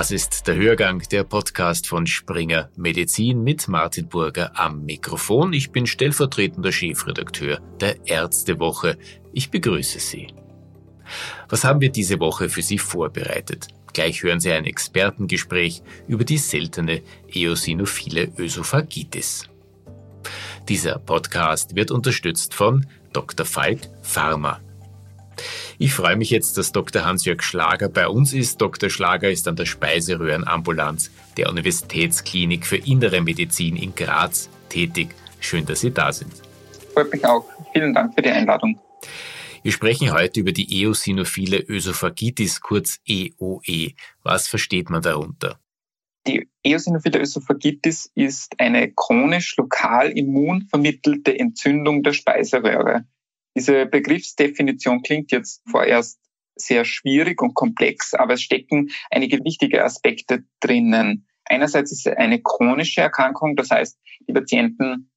Das ist der Hörgang, der Podcast von Springer Medizin mit Martin Burger am Mikrofon. Ich bin stellvertretender Chefredakteur der Ärztewoche. Ich begrüße Sie. Was haben wir diese Woche für Sie vorbereitet? Gleich hören Sie ein Expertengespräch über die seltene eosinophile Ösophagitis. Dieser Podcast wird unterstützt von Dr. Falk Pharma. Ich freue mich jetzt, dass Dr. Hans-Jörg Schlager bei uns ist. Dr. Schlager ist an der Speiseröhrenambulanz der Universitätsklinik für Innere Medizin in Graz tätig. Schön, dass Sie da sind. Freut mich auch. Vielen Dank für die Einladung. Wir sprechen heute über die eosinophile Ösophagitis, kurz EOE. E. Was versteht man darunter? Die eosinophile Ösophagitis ist eine chronisch lokal immunvermittelte Entzündung der Speiseröhre. Diese Begriffsdefinition klingt jetzt vorerst sehr schwierig und komplex, aber es stecken einige wichtige Aspekte drinnen. Einerseits ist es eine chronische Erkrankung, das heißt, die Patienten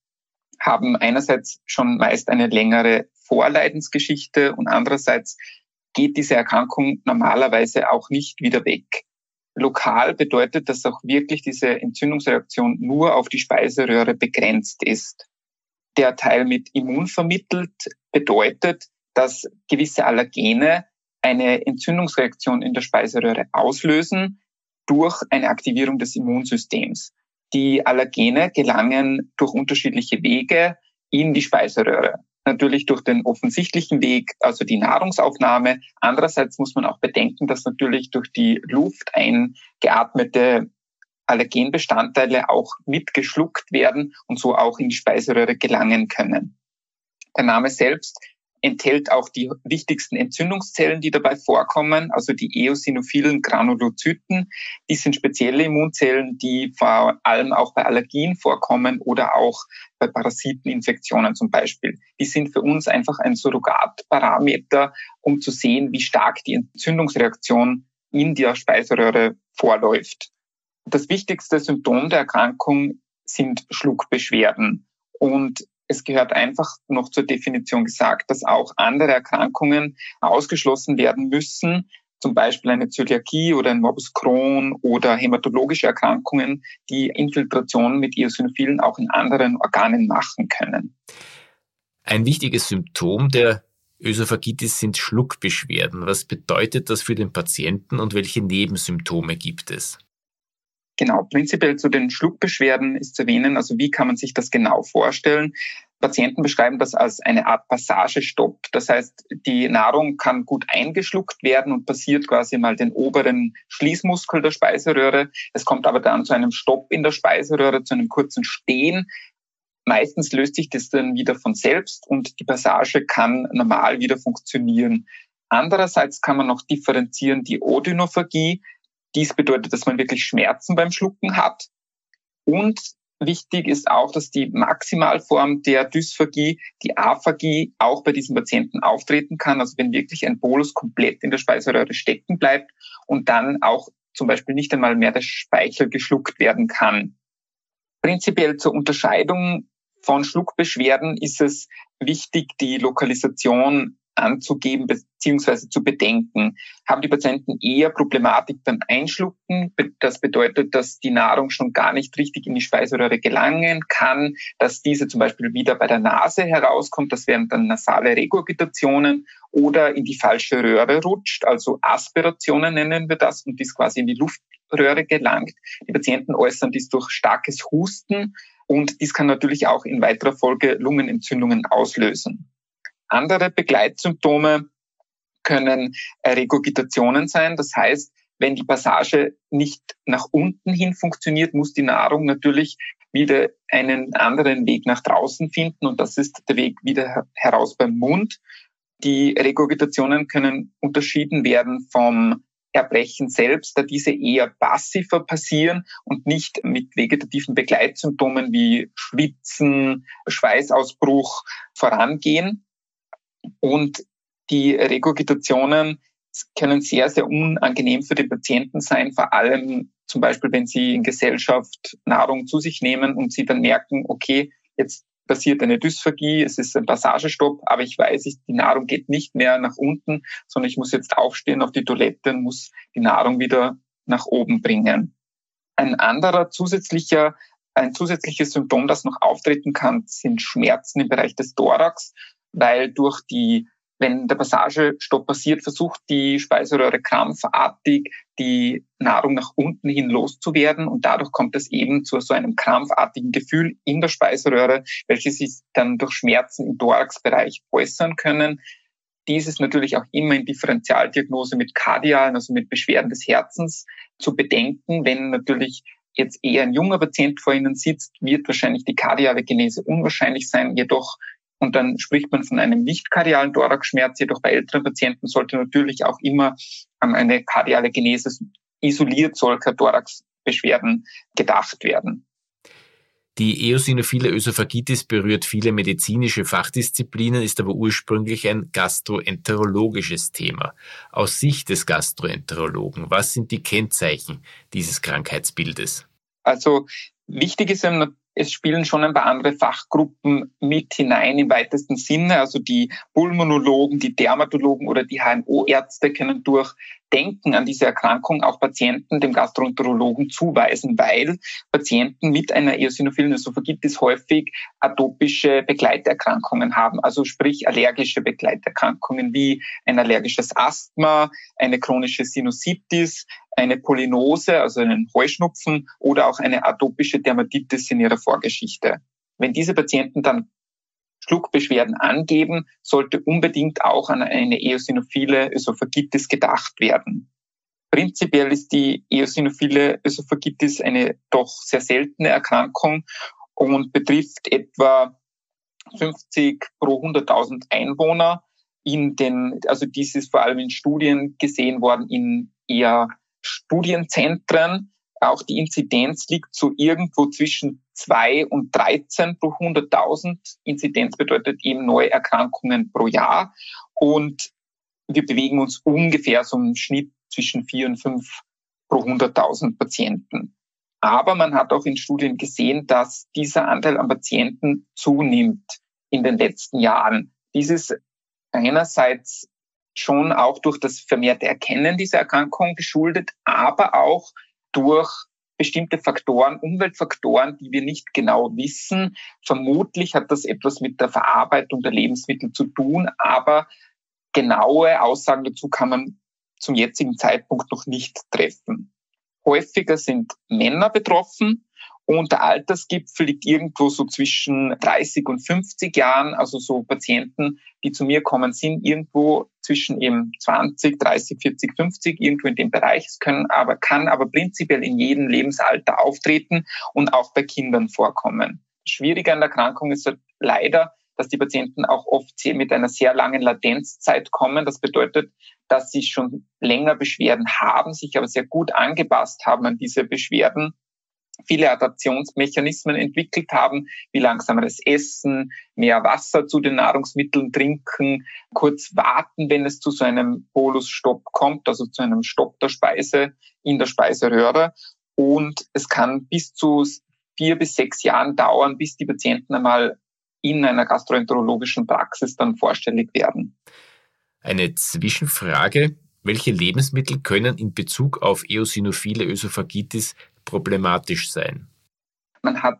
haben einerseits schon meist eine längere Vorleidensgeschichte und andererseits geht diese Erkrankung normalerweise auch nicht wieder weg. Lokal bedeutet, dass auch wirklich diese Entzündungsreaktion nur auf die Speiseröhre begrenzt ist der Teil mit immun vermittelt bedeutet, dass gewisse Allergene eine Entzündungsreaktion in der Speiseröhre auslösen durch eine Aktivierung des Immunsystems. Die Allergene gelangen durch unterschiedliche Wege in die Speiseröhre. Natürlich durch den offensichtlichen Weg, also die Nahrungsaufnahme. Andererseits muss man auch bedenken, dass natürlich durch die Luft eingeatmete Allergenbestandteile auch mitgeschluckt werden und so auch in die Speiseröhre gelangen können. Der Name selbst enthält auch die wichtigsten Entzündungszellen, die dabei vorkommen, also die eosinophilen Granulozyten. Die sind spezielle Immunzellen, die vor allem auch bei Allergien vorkommen oder auch bei Parasiteninfektionen zum Beispiel. Die sind für uns einfach ein Surrogatparameter, um zu sehen, wie stark die Entzündungsreaktion in der Speiseröhre vorläuft. Das wichtigste Symptom der Erkrankung sind Schluckbeschwerden. Und es gehört einfach noch zur Definition gesagt, dass auch andere Erkrankungen ausgeschlossen werden müssen, zum Beispiel eine Zöliakie oder ein Morbus Crohn oder hämatologische Erkrankungen, die Infiltrationen mit Eosinophilen auch in anderen Organen machen können. Ein wichtiges Symptom der Ösophagitis sind Schluckbeschwerden. Was bedeutet das für den Patienten und welche Nebensymptome gibt es? Genau, prinzipiell zu den Schluckbeschwerden ist zu erwähnen, also wie kann man sich das genau vorstellen? Patienten beschreiben das als eine Art Passagestopp. Das heißt, die Nahrung kann gut eingeschluckt werden und passiert quasi mal den oberen Schließmuskel der Speiseröhre. Es kommt aber dann zu einem Stopp in der Speiseröhre, zu einem kurzen Stehen. Meistens löst sich das dann wieder von selbst und die Passage kann normal wieder funktionieren. Andererseits kann man noch differenzieren die Odynophagie. Dies bedeutet, dass man wirklich Schmerzen beim Schlucken hat. Und wichtig ist auch, dass die Maximalform der Dysphagie, die Aphagie, auch bei diesen Patienten auftreten kann. Also wenn wirklich ein Bolus komplett in der Speiseröhre stecken bleibt und dann auch zum Beispiel nicht einmal mehr der Speichel geschluckt werden kann. Prinzipiell zur Unterscheidung von Schluckbeschwerden ist es wichtig, die Lokalisation anzugeben bzw. zu bedenken. Haben die Patienten eher Problematik beim Einschlucken? Das bedeutet, dass die Nahrung schon gar nicht richtig in die Speiseröhre gelangen kann, dass diese zum Beispiel wieder bei der Nase herauskommt. Das wären dann nasale Regurgitationen oder in die falsche Röhre rutscht, also Aspirationen nennen wir das und dies quasi in die Luftröhre gelangt. Die Patienten äußern dies durch starkes Husten und dies kann natürlich auch in weiterer Folge Lungenentzündungen auslösen. Andere Begleitsymptome können Regurgitationen sein. Das heißt, wenn die Passage nicht nach unten hin funktioniert, muss die Nahrung natürlich wieder einen anderen Weg nach draußen finden und das ist der Weg wieder heraus beim Mund. Die Regurgitationen können unterschieden werden vom Erbrechen selbst, da diese eher passiver passieren und nicht mit vegetativen Begleitsymptomen wie Schwitzen, Schweißausbruch vorangehen. Und die Regurgitationen können sehr, sehr unangenehm für den Patienten sein, vor allem zum Beispiel, wenn sie in Gesellschaft Nahrung zu sich nehmen und sie dann merken, okay, jetzt passiert eine Dysphagie, es ist ein Passagestopp, aber ich weiß, die Nahrung geht nicht mehr nach unten, sondern ich muss jetzt aufstehen auf die Toilette und muss die Nahrung wieder nach oben bringen. Ein anderer zusätzlicher, ein zusätzliches Symptom, das noch auftreten kann, sind Schmerzen im Bereich des Thorax, weil durch die wenn der Passagestopp passiert, versucht die Speiseröhre krampfartig die Nahrung nach unten hin loszuwerden und dadurch kommt es eben zu so einem krampfartigen Gefühl in der Speiseröhre, welches sich dann durch Schmerzen im Thoraxbereich äußern können. Dies ist natürlich auch immer in Differentialdiagnose mit kardialen, also mit Beschwerden des Herzens zu bedenken. Wenn natürlich jetzt eher ein junger Patient vor Ihnen sitzt, wird wahrscheinlich die kardiale Genese unwahrscheinlich sein. Jedoch und dann spricht man von einem nicht kardialen Thoraxschmerz. Jedoch bei älteren Patienten sollte natürlich auch immer an eine kardiale Genese isoliert solcher Thoraxbeschwerden gedacht werden. Die eosinophile Ösophagitis berührt viele medizinische Fachdisziplinen, ist aber ursprünglich ein gastroenterologisches Thema. Aus Sicht des Gastroenterologen, was sind die Kennzeichen dieses Krankheitsbildes? Also wichtig ist es spielen schon ein paar andere Fachgruppen mit hinein im weitesten Sinne. Also die Pulmonologen, die Dermatologen oder die HNO-Ärzte können durch Denken an diese Erkrankung auch Patienten dem Gastroenterologen zuweisen, weil Patienten mit einer eosinophilen Esophagitis häufig atopische Begleiterkrankungen haben, also sprich allergische Begleiterkrankungen wie ein allergisches Asthma, eine chronische Sinusitis, eine Polynose, also einen Heuschnupfen oder auch eine atopische Dermatitis in ihrer Vorgeschichte. Wenn diese Patienten dann Schluckbeschwerden angeben, sollte unbedingt auch an eine eosinophile Ösophagitis gedacht werden. Prinzipiell ist die eosinophile Ösophagitis eine doch sehr seltene Erkrankung und betrifft etwa 50 pro 100.000 Einwohner. In den, also dies ist vor allem in Studien gesehen worden in eher Studienzentren. Auch die Inzidenz liegt so irgendwo zwischen 2 und 13 pro 100.000. Inzidenz bedeutet eben neue Erkrankungen pro Jahr. Und wir bewegen uns ungefähr so im Schnitt zwischen 4 und 5 pro 100.000 Patienten. Aber man hat auch in Studien gesehen, dass dieser Anteil an Patienten zunimmt in den letzten Jahren. Dies ist einerseits schon auch durch das vermehrte Erkennen dieser Erkrankung geschuldet, aber auch durch bestimmte Faktoren, Umweltfaktoren, die wir nicht genau wissen. Vermutlich hat das etwas mit der Verarbeitung der Lebensmittel zu tun, aber genaue Aussagen dazu kann man zum jetzigen Zeitpunkt noch nicht treffen. Häufiger sind Männer betroffen, und der Altersgipfel liegt irgendwo so zwischen 30 und 50 Jahren. Also so Patienten, die zu mir kommen, sind irgendwo zwischen eben 20, 30, 40, 50, irgendwo in dem Bereich. Es können aber, kann aber prinzipiell in jedem Lebensalter auftreten und auch bei Kindern vorkommen. Schwieriger an der Erkrankung ist halt leider, dass die Patienten auch oft mit einer sehr langen Latenzzeit kommen. Das bedeutet, dass sie schon länger Beschwerden haben, sich aber sehr gut angepasst haben an diese Beschwerden viele Adaptionsmechanismen entwickelt haben, wie langsameres Essen, mehr Wasser zu den Nahrungsmitteln trinken, kurz warten, wenn es zu so einem Polusstopp kommt, also zu einem Stopp der Speise in der Speiseröhre. Und es kann bis zu vier bis sechs Jahren dauern, bis die Patienten einmal in einer gastroenterologischen Praxis dann vorstellig werden. Eine Zwischenfrage. Welche Lebensmittel können in Bezug auf eosinophile Ösophagitis problematisch sein? Man hat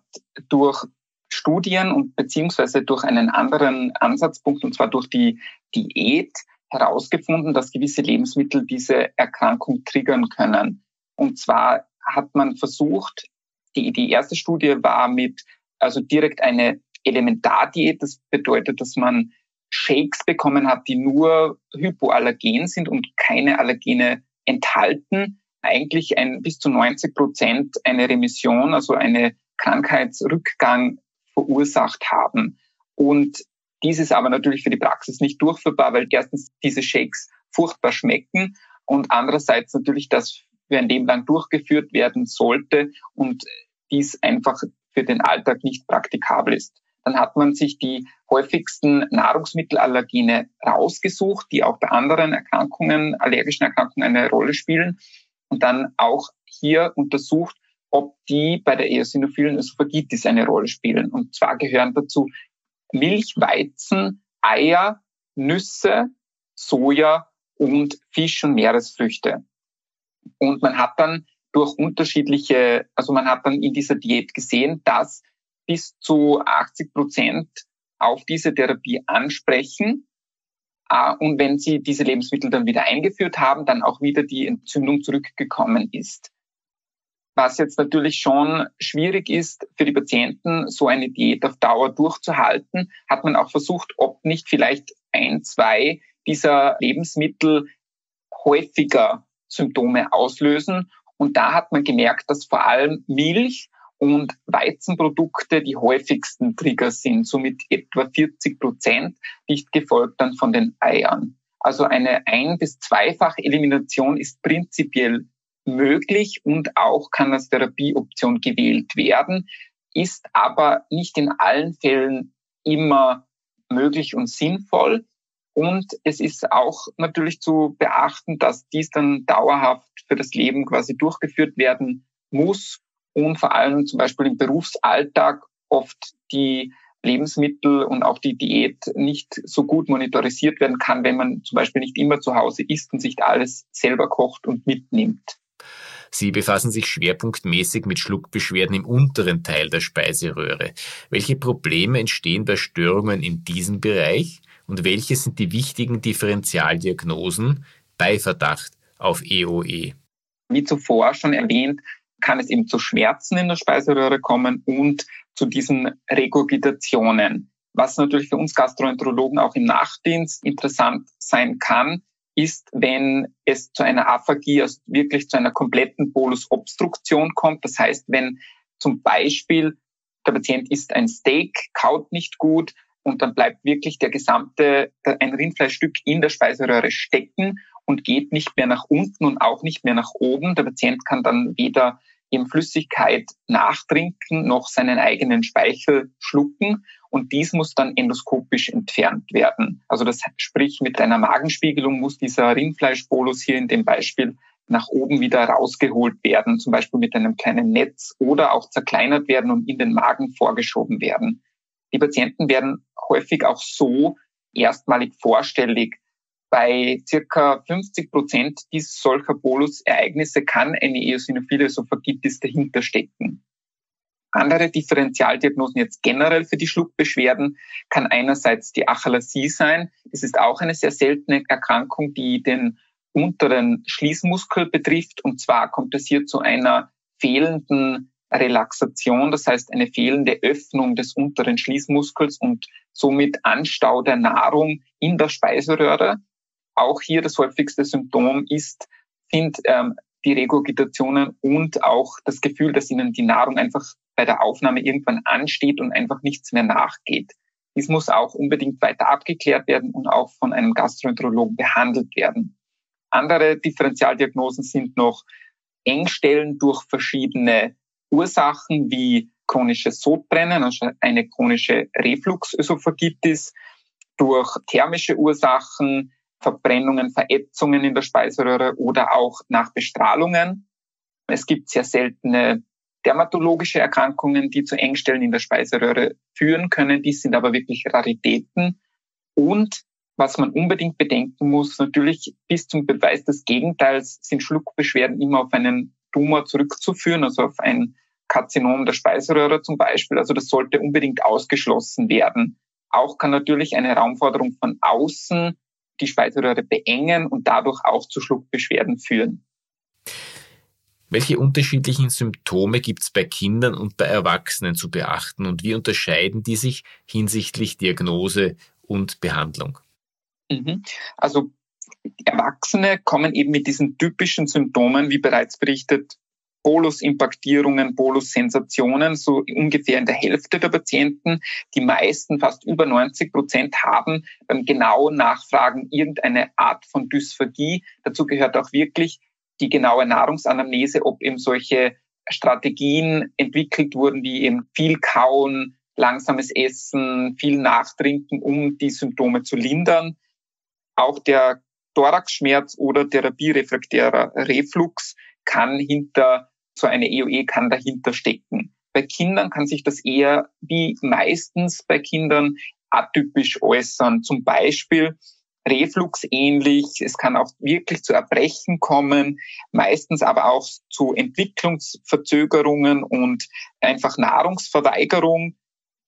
durch Studien und beziehungsweise durch einen anderen Ansatzpunkt, und zwar durch die Diät, herausgefunden, dass gewisse Lebensmittel diese Erkrankung triggern können. Und zwar hat man versucht, die, die erste Studie war mit, also direkt eine Elementardiät. Das bedeutet, dass man Shakes bekommen hat, die nur hypoallergen sind und keine Allergene enthalten eigentlich ein, bis zu 90 Prozent eine Remission, also eine Krankheitsrückgang verursacht haben. Und dies ist aber natürlich für die Praxis nicht durchführbar, weil erstens diese Shakes furchtbar schmecken und andererseits natürlich das für ein Leben lang durchgeführt werden sollte und dies einfach für den Alltag nicht praktikabel ist. Dann hat man sich die häufigsten Nahrungsmittelallergene rausgesucht, die auch bei anderen Erkrankungen, allergischen Erkrankungen eine Rolle spielen und dann auch hier untersucht, ob die bei der eosinophilen Ösophagitis eine Rolle spielen. Und zwar gehören dazu Milch, Weizen, Eier, Nüsse, Soja und Fisch und Meeresfrüchte. Und man hat dann durch unterschiedliche, also man hat dann in dieser Diät gesehen, dass bis zu 80 Prozent auf diese Therapie ansprechen. Ah, und wenn sie diese Lebensmittel dann wieder eingeführt haben, dann auch wieder die Entzündung zurückgekommen ist. Was jetzt natürlich schon schwierig ist für die Patienten, so eine Diät auf Dauer durchzuhalten, hat man auch versucht, ob nicht vielleicht ein, zwei dieser Lebensmittel häufiger Symptome auslösen. Und da hat man gemerkt, dass vor allem Milch und Weizenprodukte die häufigsten Trigger sind, somit etwa 40 Prozent, dicht gefolgt dann von den Eiern. Also eine ein- bis zweifach Elimination ist prinzipiell möglich und auch kann als Therapieoption gewählt werden, ist aber nicht in allen Fällen immer möglich und sinnvoll. Und es ist auch natürlich zu beachten, dass dies dann dauerhaft für das Leben quasi durchgeführt werden muss und vor allem zum Beispiel im Berufsalltag oft die Lebensmittel und auch die Diät nicht so gut monitorisiert werden kann, wenn man zum Beispiel nicht immer zu Hause isst und sich alles selber kocht und mitnimmt. Sie befassen sich schwerpunktmäßig mit Schluckbeschwerden im unteren Teil der Speiseröhre. Welche Probleme entstehen bei Störungen in diesem Bereich und welche sind die wichtigen Differentialdiagnosen bei Verdacht auf EOE? Wie zuvor schon erwähnt, kann es eben zu Schmerzen in der Speiseröhre kommen und zu diesen Regurgitationen. Was natürlich für uns Gastroenterologen auch im Nachtdienst interessant sein kann, ist, wenn es zu einer Aphagie, also wirklich zu einer kompletten Bolusobstruktion kommt. Das heißt, wenn zum Beispiel der Patient isst ein Steak, kaut nicht gut und dann bleibt wirklich der gesamte, ein Rindfleischstück in der Speiseröhre stecken und geht nicht mehr nach unten und auch nicht mehr nach oben. Der Patient kann dann weder eben Flüssigkeit nachtrinken noch seinen eigenen Speichel schlucken und dies muss dann endoskopisch entfernt werden. Also das sprich mit einer Magenspiegelung muss dieser Rindfleischbolus hier in dem Beispiel nach oben wieder rausgeholt werden, zum Beispiel mit einem kleinen Netz oder auch zerkleinert werden und in den Magen vorgeschoben werden. Die Patienten werden häufig auch so erstmalig vorstellig. Bei circa 50 Prozent dieser solcher Bolusereignisse kann eine eosinophile Esophagitis dahinter stecken. Andere Differentialdiagnosen jetzt generell für die Schluckbeschwerden kann einerseits die Achalasie sein. Das ist auch eine sehr seltene Erkrankung, die den unteren Schließmuskel betrifft. Und zwar kommt es hier zu einer fehlenden Relaxation, das heißt eine fehlende Öffnung des unteren Schließmuskels und somit Anstau der Nahrung in der Speiseröhre. Auch hier das häufigste Symptom ist, sind ähm, die Regurgitationen und auch das Gefühl, dass ihnen die Nahrung einfach bei der Aufnahme irgendwann ansteht und einfach nichts mehr nachgeht. Dies muss auch unbedingt weiter abgeklärt werden und auch von einem Gastroenterologen behandelt werden. Andere Differentialdiagnosen sind noch Engstellen durch verschiedene Ursachen wie chronisches Sodbrennen, also eine chronische Refluxösophagitis, durch thermische Ursachen, Verbrennungen, Verätzungen in der Speiseröhre oder auch nach Bestrahlungen. Es gibt sehr seltene dermatologische Erkrankungen, die zu Engstellen in der Speiseröhre führen können. Die sind aber wirklich Raritäten. Und was man unbedingt bedenken muss, natürlich bis zum Beweis des Gegenteils sind Schluckbeschwerden immer auf einen Tumor zurückzuführen, also auf ein Karzinom der Speiseröhre zum Beispiel. Also das sollte unbedingt ausgeschlossen werden. Auch kann natürlich eine Raumforderung von außen die Speiseröhre beengen und dadurch auch zu Schluckbeschwerden führen. Welche unterschiedlichen Symptome gibt es bei Kindern und bei Erwachsenen zu beachten und wie unterscheiden die sich hinsichtlich Diagnose und Behandlung? Mhm. Also Erwachsene kommen eben mit diesen typischen Symptomen, wie bereits berichtet, Bolus-Impaktierungen, Bolus-Sensationen, so ungefähr in der Hälfte der Patienten. Die meisten, fast über 90 Prozent, haben beim genauen Nachfragen irgendeine Art von Dysphagie. Dazu gehört auch wirklich die genaue Nahrungsanamnese, ob eben solche Strategien entwickelt wurden, wie eben viel kauen, langsames Essen, viel Nachtrinken, um die Symptome zu lindern. Auch der Thoraxschmerz oder therapierefraktärer Reflux kann hinter so eine EOE kann dahinter stecken. Bei Kindern kann sich das eher wie meistens bei Kindern atypisch äußern. Zum Beispiel refluxähnlich, es kann auch wirklich zu Erbrechen kommen, meistens aber auch zu Entwicklungsverzögerungen und einfach Nahrungsverweigerung.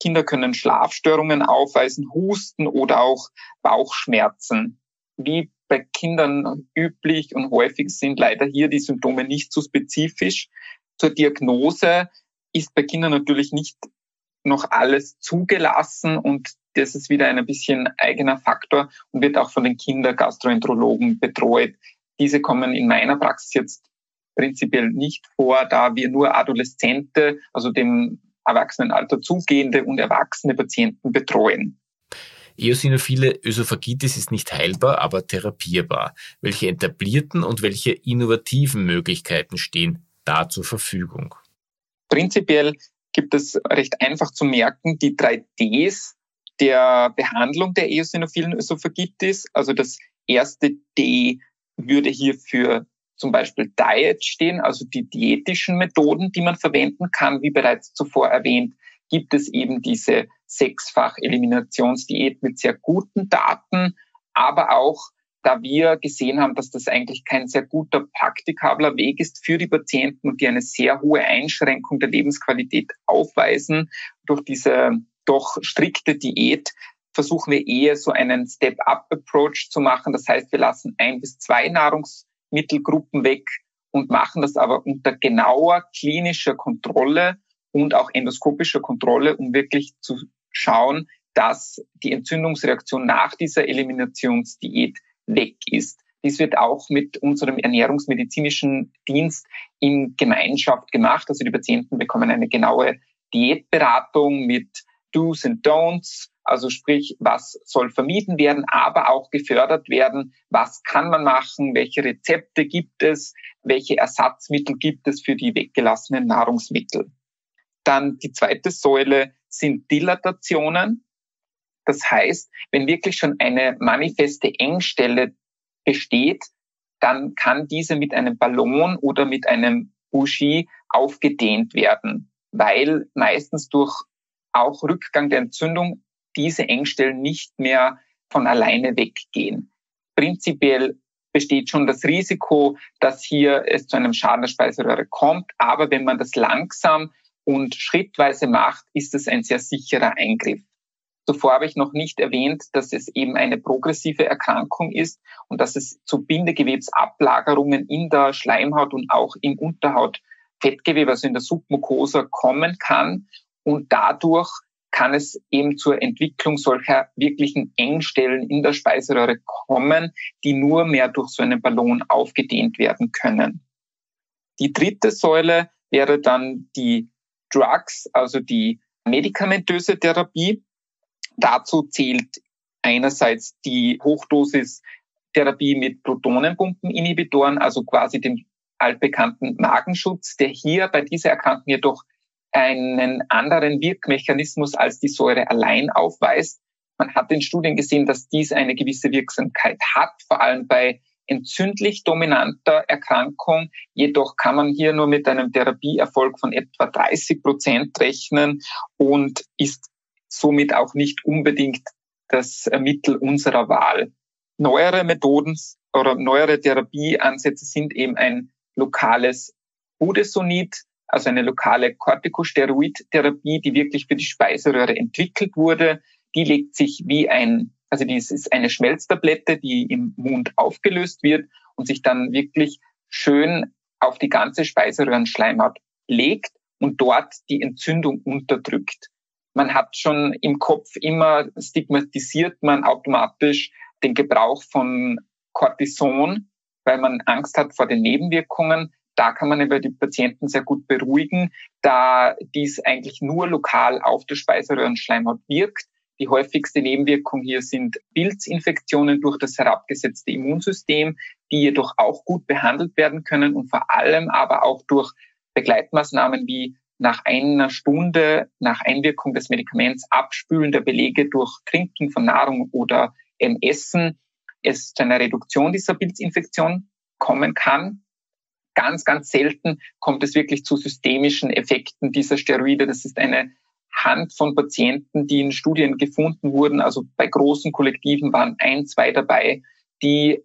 Kinder können Schlafstörungen aufweisen, Husten oder auch Bauchschmerzen. Wie bei Kindern üblich und häufig sind leider hier die Symptome nicht so spezifisch. Zur Diagnose ist bei Kindern natürlich nicht noch alles zugelassen und das ist wieder ein bisschen eigener Faktor und wird auch von den Kindergastroenterologen betreut. Diese kommen in meiner Praxis jetzt prinzipiell nicht vor, da wir nur Adoleszente, also dem Erwachsenenalter zugehende und erwachsene Patienten betreuen. Eosinophile Ösophagitis ist nicht heilbar, aber therapierbar. Welche etablierten und welche innovativen Möglichkeiten stehen da zur Verfügung? Prinzipiell gibt es recht einfach zu merken die drei Ds der Behandlung der eosinophilen Ösophagitis. Also das erste D würde hier für zum Beispiel Diet stehen, also die diätischen Methoden, die man verwenden kann. Wie bereits zuvor erwähnt, gibt es eben diese Sechsfach-Eliminationsdiät mit sehr guten Daten, aber auch da wir gesehen haben, dass das eigentlich kein sehr guter praktikabler Weg ist für die Patienten und die eine sehr hohe Einschränkung der Lebensqualität aufweisen durch diese doch strikte Diät, versuchen wir eher so einen Step-up-Approach zu machen. Das heißt, wir lassen ein bis zwei Nahrungsmittelgruppen weg und machen das aber unter genauer klinischer Kontrolle und auch endoskopischer Kontrolle, um wirklich zu schauen, dass die Entzündungsreaktion nach dieser Eliminationsdiät weg ist. Dies wird auch mit unserem ernährungsmedizinischen Dienst in Gemeinschaft gemacht. Also die Patienten bekommen eine genaue Diätberatung mit Do's and Don'ts, also sprich, was soll vermieden werden, aber auch gefördert werden, was kann man machen, welche Rezepte gibt es, welche Ersatzmittel gibt es für die weggelassenen Nahrungsmittel. Dann die zweite Säule sind Dilatationen. Das heißt, wenn wirklich schon eine manifeste Engstelle besteht, dann kann diese mit einem Ballon oder mit einem Bougie aufgedehnt werden, weil meistens durch auch Rückgang der Entzündung diese Engstellen nicht mehr von alleine weggehen. Prinzipiell besteht schon das Risiko, dass hier es zu einem Schaden der Speiseröhre kommt. Aber wenn man das langsam und schrittweise macht, ist es ein sehr sicherer Eingriff. Zuvor habe ich noch nicht erwähnt, dass es eben eine progressive Erkrankung ist und dass es zu Bindegewebsablagerungen in der Schleimhaut und auch im Unterhautfettgewebe, also in der Submucosa, kommen kann und dadurch kann es eben zur Entwicklung solcher wirklichen Engstellen in der Speiseröhre kommen, die nur mehr durch so einen Ballon aufgedehnt werden können. Die dritte Säule wäre dann die Drugs, also die medikamentöse Therapie. Dazu zählt einerseits die Hochdosis-Therapie mit Protonenpumpeninhibitoren, also quasi dem altbekannten Magenschutz, der hier bei dieser Erkrankung jedoch einen anderen Wirkmechanismus als die Säure allein aufweist. Man hat in Studien gesehen, dass dies eine gewisse Wirksamkeit hat, vor allem bei entzündlich dominanter Erkrankung. Jedoch kann man hier nur mit einem Therapieerfolg von etwa 30 Prozent rechnen und ist somit auch nicht unbedingt das Mittel unserer Wahl. Neuere Methoden oder neuere Therapieansätze sind eben ein lokales Budesonid, also eine lokale Corticosteroid-Therapie, die wirklich für die Speiseröhre entwickelt wurde. Die legt sich wie ein, also dies ist eine Schmelztablette, die im Mund aufgelöst wird und sich dann wirklich schön auf die ganze Speiseröhrenschleimhaut legt und dort die Entzündung unterdrückt. Man hat schon im Kopf immer stigmatisiert man automatisch den Gebrauch von Cortison, weil man Angst hat vor den Nebenwirkungen. Da kann man über die Patienten sehr gut beruhigen, da dies eigentlich nur lokal auf der Speiseröhrenschleimhaut wirkt. Die häufigste Nebenwirkung hier sind Pilzinfektionen durch das herabgesetzte Immunsystem, die jedoch auch gut behandelt werden können und vor allem aber auch durch Begleitmaßnahmen wie nach einer Stunde nach Einwirkung des Medikaments Abspülen der Belege durch Trinken von Nahrung oder Essen es zu einer Reduktion dieser Pilzinfektion kommen kann. Ganz, ganz selten kommt es wirklich zu systemischen Effekten dieser Steroide. Das ist eine anhand von Patienten, die in Studien gefunden wurden, also bei großen Kollektiven waren ein, zwei dabei, die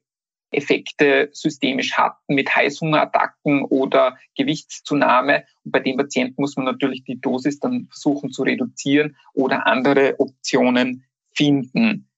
Effekte systemisch hatten mit Heißhungerattacken oder Gewichtszunahme. Und bei den Patienten muss man natürlich die Dosis dann versuchen zu reduzieren oder andere Optionen finden.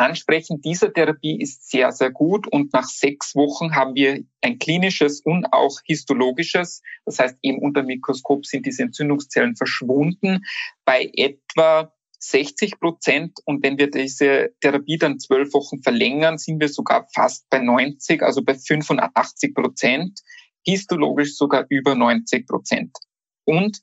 Ansprechen dieser Therapie ist sehr, sehr gut und nach sechs Wochen haben wir ein klinisches und auch histologisches. Das heißt, eben unter Mikroskop sind diese Entzündungszellen verschwunden. Bei etwa 60 Prozent. Und wenn wir diese Therapie dann zwölf Wochen verlängern, sind wir sogar fast bei 90, also bei 85 Prozent. Histologisch sogar über 90 Prozent. Und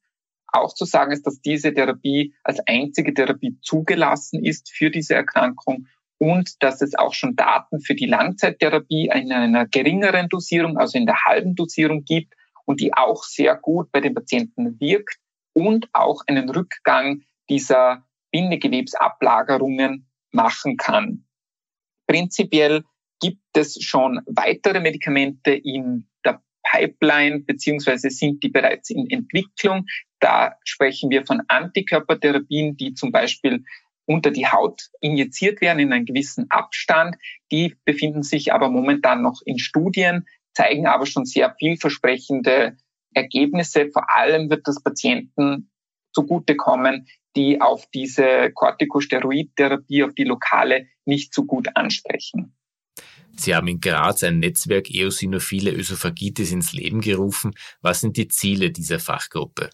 auch zu sagen ist, dass diese Therapie als einzige Therapie zugelassen ist für diese Erkrankung und dass es auch schon Daten für die Langzeittherapie in einer geringeren Dosierung, also in der halben Dosierung gibt und die auch sehr gut bei den Patienten wirkt und auch einen Rückgang dieser Bindegewebsablagerungen machen kann. Prinzipiell gibt es schon weitere Medikamente in der Pipeline, beziehungsweise sind die bereits in Entwicklung. Da sprechen wir von Antikörpertherapien, die zum Beispiel unter die Haut injiziert werden in einem gewissen Abstand. Die befinden sich aber momentan noch in Studien, zeigen aber schon sehr vielversprechende Ergebnisse. Vor allem wird das Patienten zugutekommen, die auf diese Corticosteroidtherapie, auf die lokale, nicht so gut ansprechen. Sie haben in Graz ein Netzwerk eosinophile Ösophagitis ins Leben gerufen. Was sind die Ziele dieser Fachgruppe?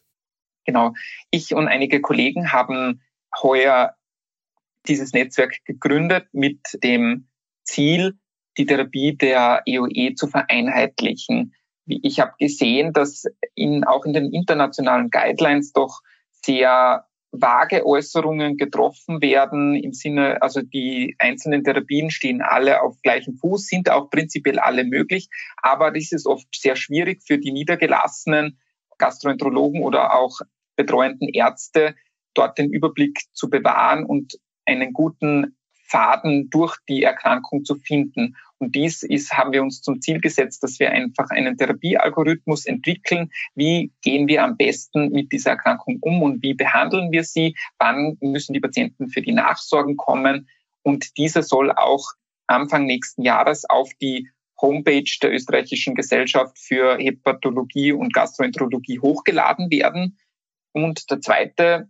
Genau. Ich und einige Kollegen haben heuer dieses Netzwerk gegründet mit dem Ziel, die Therapie der EOE e zu vereinheitlichen. Ich habe gesehen, dass in, auch in den internationalen Guidelines doch sehr vage Äußerungen getroffen werden im Sinne, also die einzelnen Therapien stehen alle auf gleichem Fuß, sind auch prinzipiell alle möglich, aber das ist oft sehr schwierig für die niedergelassenen Gastroenterologen oder auch betreuenden Ärzte, dort den Überblick zu bewahren und einen guten Faden durch die Erkrankung zu finden. Und dies ist, haben wir uns zum Ziel gesetzt, dass wir einfach einen Therapiealgorithmus entwickeln. Wie gehen wir am besten mit dieser Erkrankung um und wie behandeln wir sie? Wann müssen die Patienten für die Nachsorgen kommen? Und dieser soll auch Anfang nächsten Jahres auf die Homepage der österreichischen Gesellschaft für Hepatologie und Gastroenterologie hochgeladen werden. Und der zweite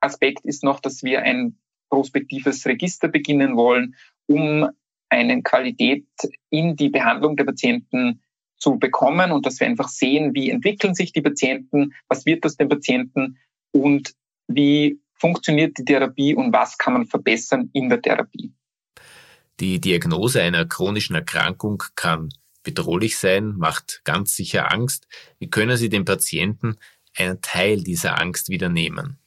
Aspekt ist noch, dass wir ein prospektives Register beginnen wollen, um eine Qualität in die Behandlung der Patienten zu bekommen und dass wir einfach sehen, wie entwickeln sich die Patienten, was wird aus den Patienten und wie funktioniert die Therapie und was kann man verbessern in der Therapie. Die Diagnose einer chronischen Erkrankung kann bedrohlich sein, macht ganz sicher Angst. Wie können Sie den Patienten einen Teil dieser Angst wieder nehmen?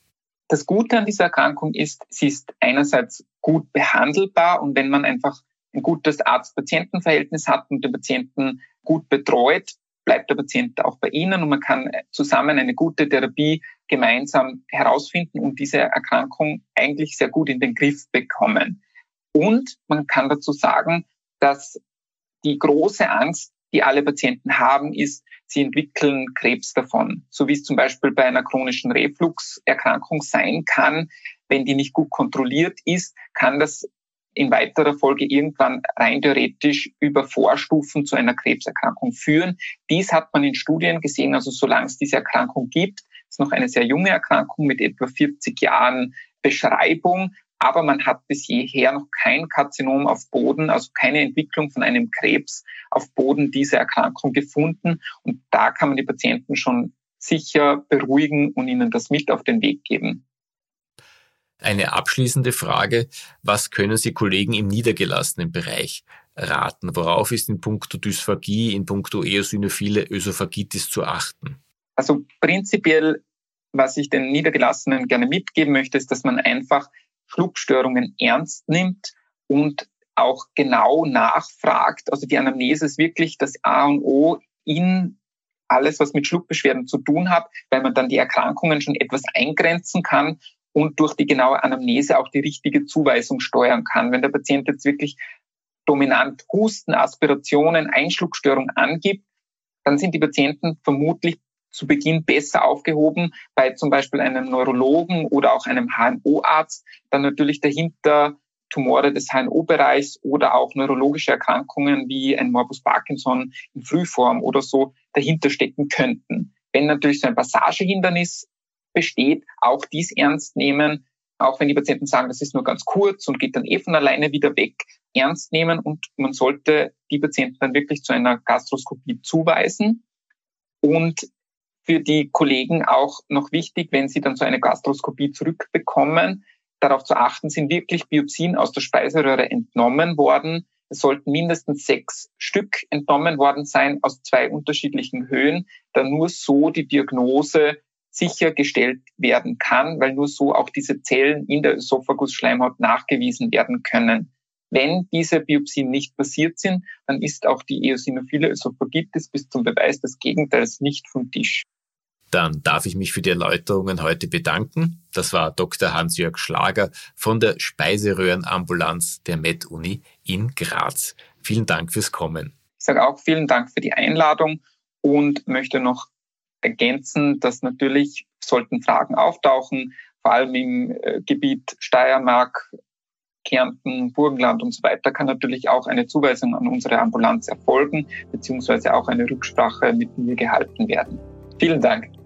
Das Gute an dieser Erkrankung ist, sie ist einerseits gut behandelbar und wenn man einfach ein gutes Arzt-Patienten-Verhältnis hat und den Patienten gut betreut, bleibt der Patient auch bei Ihnen und man kann zusammen eine gute Therapie gemeinsam herausfinden und diese Erkrankung eigentlich sehr gut in den Griff bekommen. Und man kann dazu sagen, dass die große Angst die alle Patienten haben, ist, sie entwickeln Krebs davon. So wie es zum Beispiel bei einer chronischen Refluxerkrankung sein kann. Wenn die nicht gut kontrolliert ist, kann das in weiterer Folge irgendwann rein theoretisch über Vorstufen zu einer Krebserkrankung führen. Dies hat man in Studien gesehen, also solange es diese Erkrankung gibt, ist noch eine sehr junge Erkrankung mit etwa 40 Jahren Beschreibung, aber man hat bis jeher noch kein Karzinom auf Boden, also keine Entwicklung von einem Krebs auf Boden dieser Erkrankung gefunden. Und da kann man die Patienten schon sicher beruhigen und ihnen das mit auf den Weg geben. Eine abschließende Frage. Was können Sie Kollegen im niedergelassenen Bereich raten? Worauf ist in puncto Dysphagie, in puncto eosinophile Ösophagitis zu achten? Also prinzipiell, was ich den Niedergelassenen gerne mitgeben möchte, ist, dass man einfach Schluckstörungen ernst nimmt und auch genau nachfragt. Also die Anamnese ist wirklich das A und O in alles, was mit Schluckbeschwerden zu tun hat, weil man dann die Erkrankungen schon etwas eingrenzen kann und durch die genaue Anamnese auch die richtige Zuweisung steuern kann. Wenn der Patient jetzt wirklich dominant Husten, Aspirationen, Einschluckstörung angibt, dann sind die Patienten vermutlich zu Beginn besser aufgehoben bei zum Beispiel einem Neurologen oder auch einem HNO-Arzt, dann natürlich dahinter Tumore des HNO-Bereichs oder auch neurologische Erkrankungen wie ein Morbus Parkinson in Frühform oder so dahinter stecken könnten. Wenn natürlich so ein Passagehindernis besteht, auch dies ernst nehmen, auch wenn die Patienten sagen, das ist nur ganz kurz und geht dann eh von alleine wieder weg, ernst nehmen und man sollte die Patienten dann wirklich zu einer Gastroskopie zuweisen. Und für die Kollegen auch noch wichtig, wenn sie dann so eine Gastroskopie zurückbekommen, darauf zu achten, sind wirklich Biopsien aus der Speiseröhre entnommen worden. Es sollten mindestens sechs Stück entnommen worden sein aus zwei unterschiedlichen Höhen, da nur so die Diagnose sichergestellt werden kann, weil nur so auch diese Zellen in der Ösophagusschleimhaut nachgewiesen werden können. Wenn diese Biopsien nicht passiert sind, dann ist auch die eosinophile Ösophagitis bis zum Beweis des Gegenteils nicht vom Tisch. Dann darf ich mich für die Erläuterungen heute bedanken. Das war Dr. Hans-Jörg Schlager von der Speiseröhrenambulanz der Med-Uni in Graz. Vielen Dank fürs Kommen. Ich sage auch vielen Dank für die Einladung und möchte noch ergänzen, dass natürlich sollten Fragen auftauchen, vor allem im äh, Gebiet Steiermark, Kärnten, Burgenland und so weiter, kann natürlich auch eine Zuweisung an unsere Ambulanz erfolgen, beziehungsweise auch eine Rücksprache mit mir gehalten werden. Vielen Dank.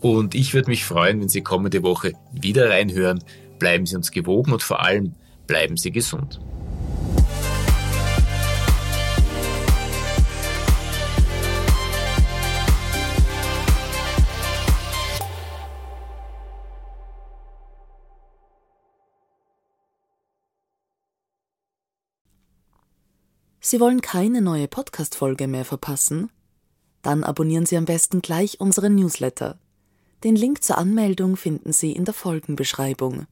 Und ich würde mich freuen, wenn Sie kommende Woche wieder reinhören. Bleiben Sie uns gewogen und vor allem bleiben Sie gesund. Sie wollen keine neue Podcast-Folge mehr verpassen? Dann abonnieren Sie am besten gleich unseren Newsletter. Den Link zur Anmeldung finden Sie in der Folgenbeschreibung.